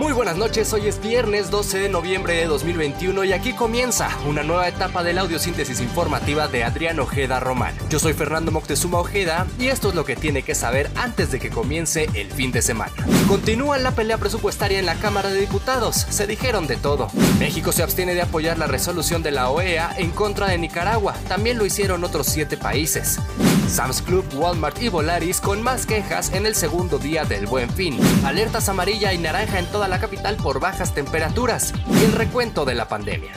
Muy buenas noches, hoy es viernes 12 de noviembre de 2021 y aquí comienza una nueva etapa de la audiosíntesis informativa de Adrián Ojeda Román. Yo soy Fernando Moctezuma Ojeda y esto es lo que tiene que saber antes de que comience el fin de semana. Continúa la pelea presupuestaria en la Cámara de Diputados, se dijeron de todo. México se abstiene de apoyar la resolución de la OEA en contra de Nicaragua, también lo hicieron otros siete países. Sam's Club, Walmart y Volaris con más quejas en el segundo día del buen fin. Alertas amarilla y naranja en toda la capital por bajas temperaturas y el recuento de la pandemia.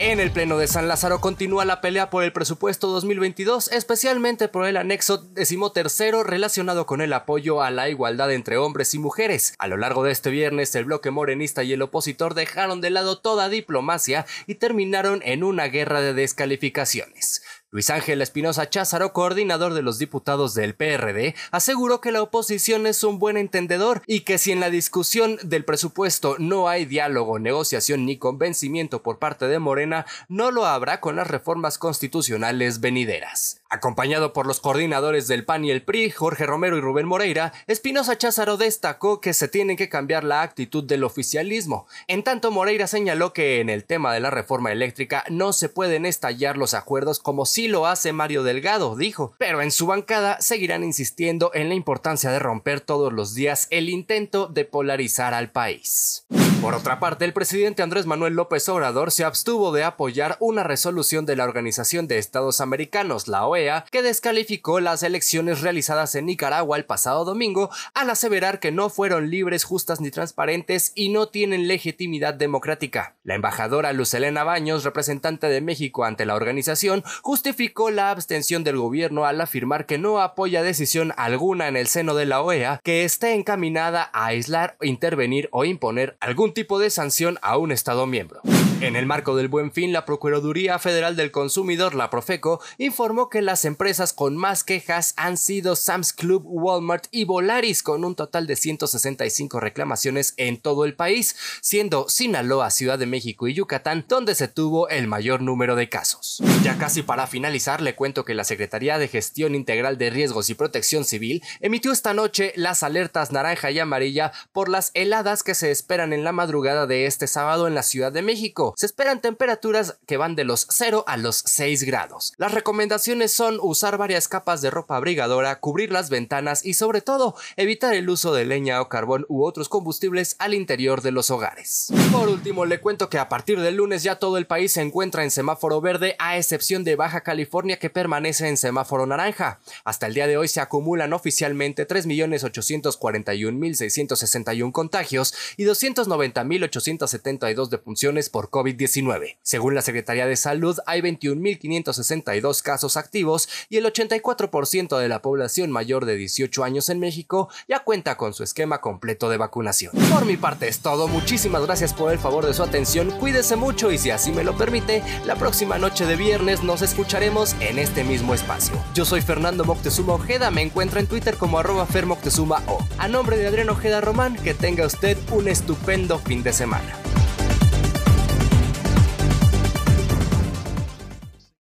En el Pleno de San Lázaro continúa la pelea por el presupuesto 2022, especialmente por el anexo decimotercero relacionado con el apoyo a la igualdad entre hombres y mujeres. A lo largo de este viernes, el bloque morenista y el opositor dejaron de lado toda diplomacia y terminaron en una guerra de descalificaciones. Luis Ángel Espinosa Cházaro, coordinador de los diputados del PRD, aseguró que la oposición es un buen entendedor y que si en la discusión del presupuesto no hay diálogo, negociación ni convencimiento por parte de Morena, no lo habrá con las reformas constitucionales venideras. Acompañado por los coordinadores del PAN y el PRI, Jorge Romero y Rubén Moreira, Espinosa Cházaro destacó que se tiene que cambiar la actitud del oficialismo. En tanto, Moreira señaló que en el tema de la reforma eléctrica no se pueden estallar los acuerdos como si lo hace Mario Delgado, dijo, pero en su bancada seguirán insistiendo en la importancia de romper todos los días el intento de polarizar al país. Por otra parte, el presidente Andrés Manuel López Obrador se abstuvo de apoyar una resolución de la Organización de Estados Americanos, la OEA, que descalificó las elecciones realizadas en Nicaragua el pasado domingo al aseverar que no fueron libres, justas ni transparentes y no tienen legitimidad democrática. La embajadora Lucelena Baños, representante de México ante la organización, justificó la abstención del gobierno al afirmar que no apoya decisión alguna en el seno de la OEA que esté encaminada a aislar, intervenir o imponer algún tipo de sanción a un Estado miembro. En el marco del Buen Fin, la Procuraduría Federal del Consumidor, la Profeco, informó que las empresas con más quejas han sido Sam's Club, Walmart y Volaris, con un total de 165 reclamaciones en todo el país, siendo Sinaloa, Ciudad de México y Yucatán donde se tuvo el mayor número de casos. Ya casi para finalizar, le cuento que la Secretaría de Gestión Integral de Riesgos y Protección Civil emitió esta noche las alertas naranja y amarilla por las heladas que se esperan en la madrugada de este sábado en la Ciudad de México. Se esperan temperaturas que van de los 0 a los 6 grados. Las recomendaciones son usar varias capas de ropa abrigadora, cubrir las ventanas y sobre todo evitar el uso de leña o carbón u otros combustibles al interior de los hogares. Por último, le cuento que a partir del lunes ya todo el país se encuentra en semáforo verde a excepción de Baja California que permanece en semáforo naranja. Hasta el día de hoy se acumulan oficialmente 3.841.661 contagios y 290 90.872 defunciones por COVID-19. Según la Secretaría de Salud, hay 21.562 casos activos y el 84% de la población mayor de 18 años en México ya cuenta con su esquema completo de vacunación. Por mi parte es todo, muchísimas gracias por el favor de su atención, cuídese mucho y si así me lo permite, la próxima noche de viernes nos escucharemos en este mismo espacio. Yo soy Fernando Moctezuma Ojeda, me encuentra en Twitter como arroba fermoctezuma o. A nombre de Adrián Ojeda Román, que tenga usted un estupendo fin de semana.